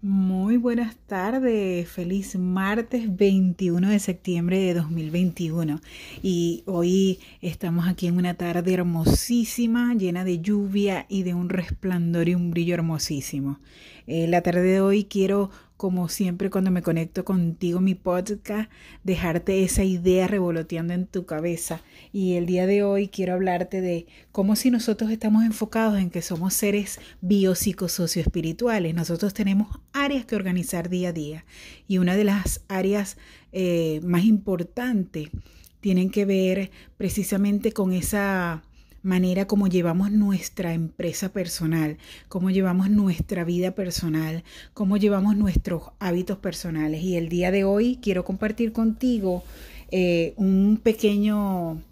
Muy buenas tardes, feliz martes 21 de septiembre de 2021 y hoy estamos aquí en una tarde hermosísima, llena de lluvia y de un resplandor y un brillo hermosísimo. Eh, la tarde de hoy quiero como siempre cuando me conecto contigo mi podcast, dejarte esa idea revoloteando en tu cabeza. Y el día de hoy quiero hablarte de cómo si nosotros estamos enfocados en que somos seres biopsicosocioespirituales, nosotros tenemos áreas que organizar día a día. Y una de las áreas eh, más importantes tienen que ver precisamente con esa manera como llevamos nuestra empresa personal, cómo llevamos nuestra vida personal, cómo llevamos nuestros hábitos personales. Y el día de hoy quiero compartir contigo eh, un pequeño,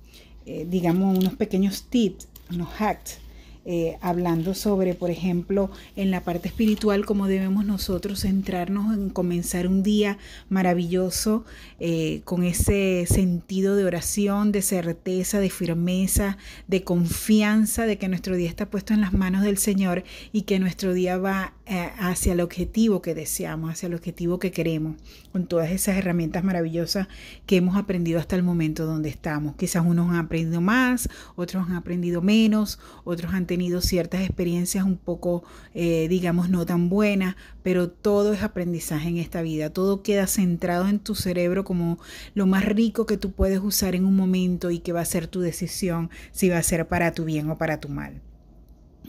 eh, digamos, unos pequeños tips, unos hacks eh, hablando sobre, por ejemplo, en la parte espiritual, cómo debemos nosotros centrarnos en comenzar un día maravilloso eh, con ese sentido de oración, de certeza, de firmeza, de confianza de que nuestro día está puesto en las manos del Señor y que nuestro día va eh, hacia el objetivo que deseamos, hacia el objetivo que queremos, con todas esas herramientas maravillosas que hemos aprendido hasta el momento donde estamos. Quizás unos han aprendido más, otros han aprendido menos, otros han tenido ciertas experiencias un poco, eh, digamos, no tan buenas, pero todo es aprendizaje en esta vida, todo queda centrado en tu cerebro como lo más rico que tú puedes usar en un momento y que va a ser tu decisión si va a ser para tu bien o para tu mal.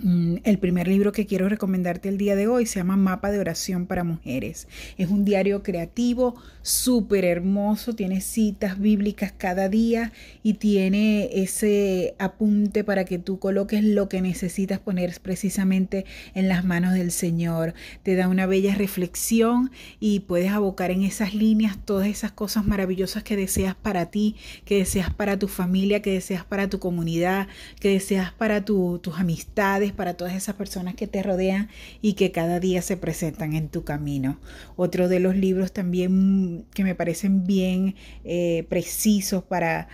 Mm, el primer libro que quiero recomendarte el día de hoy se llama Mapa de Oración para Mujeres. Es un diario creativo, súper hermoso, tiene citas bíblicas cada día y tiene ese apunte para que tú coloques lo que necesitas poner precisamente en las manos del Señor. Te da una bella reflexión y puedes abocar en esas líneas todas esas cosas maravillosas que deseas para ti, que deseas para tu familia, que deseas para tu comunidad, que deseas para tus amistades para todas esas personas que te rodean y que cada día se presentan en tu camino. Otro de los libros también que me parecen bien eh, precisos para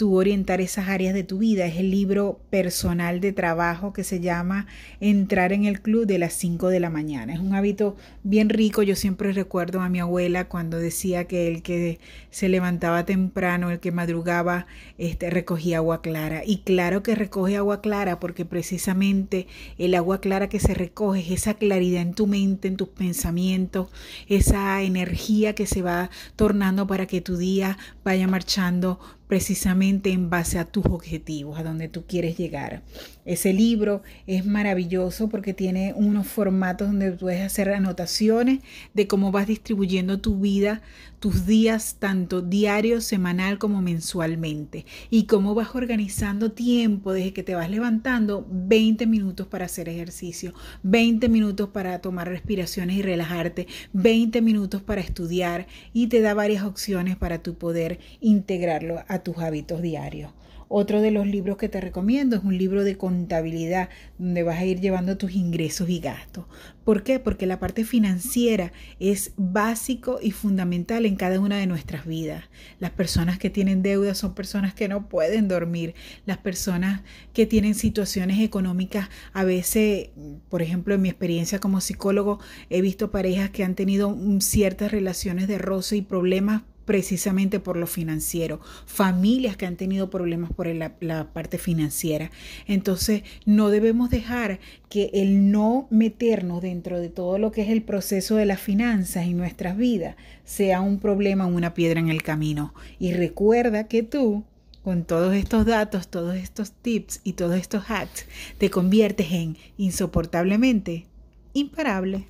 tú orientar esas áreas de tu vida. Es el libro personal de trabajo que se llama Entrar en el Club de las 5 de la mañana. Es un hábito bien rico. Yo siempre recuerdo a mi abuela cuando decía que el que se levantaba temprano, el que madrugaba, este, recogía agua clara. Y claro que recoge agua clara porque precisamente el agua clara que se recoge es esa claridad en tu mente, en tus pensamientos, esa energía que se va tornando para que tu día vaya marchando precisamente en base a tus objetivos, a donde tú quieres llegar. Ese libro es maravilloso porque tiene unos formatos donde puedes hacer anotaciones de cómo vas distribuyendo tu vida, tus días, tanto diario, semanal como mensualmente, y cómo vas organizando tiempo desde que te vas levantando, 20 minutos para hacer ejercicio, 20 minutos para tomar respiraciones y relajarte, 20 minutos para estudiar y te da varias opciones para tu poder integrarlo a tus hábitos diarios. Otro de los libros que te recomiendo es un libro de contabilidad donde vas a ir llevando tus ingresos y gastos. ¿Por qué? Porque la parte financiera es básico y fundamental en cada una de nuestras vidas. Las personas que tienen deudas son personas que no pueden dormir. Las personas que tienen situaciones económicas, a veces, por ejemplo, en mi experiencia como psicólogo, he visto parejas que han tenido ciertas relaciones de roce y problemas precisamente por lo financiero, familias que han tenido problemas por la, parte financiera. Entonces, no debemos dejar que el no meternos dentro de todo lo que es el proceso de las finanzas en nuestras vidas sea un problema una piedra en el camino. Y recuerda que tú con todos estos datos, todos estos tips y todos estos hacks, te conviertes en insoportablemente imparable.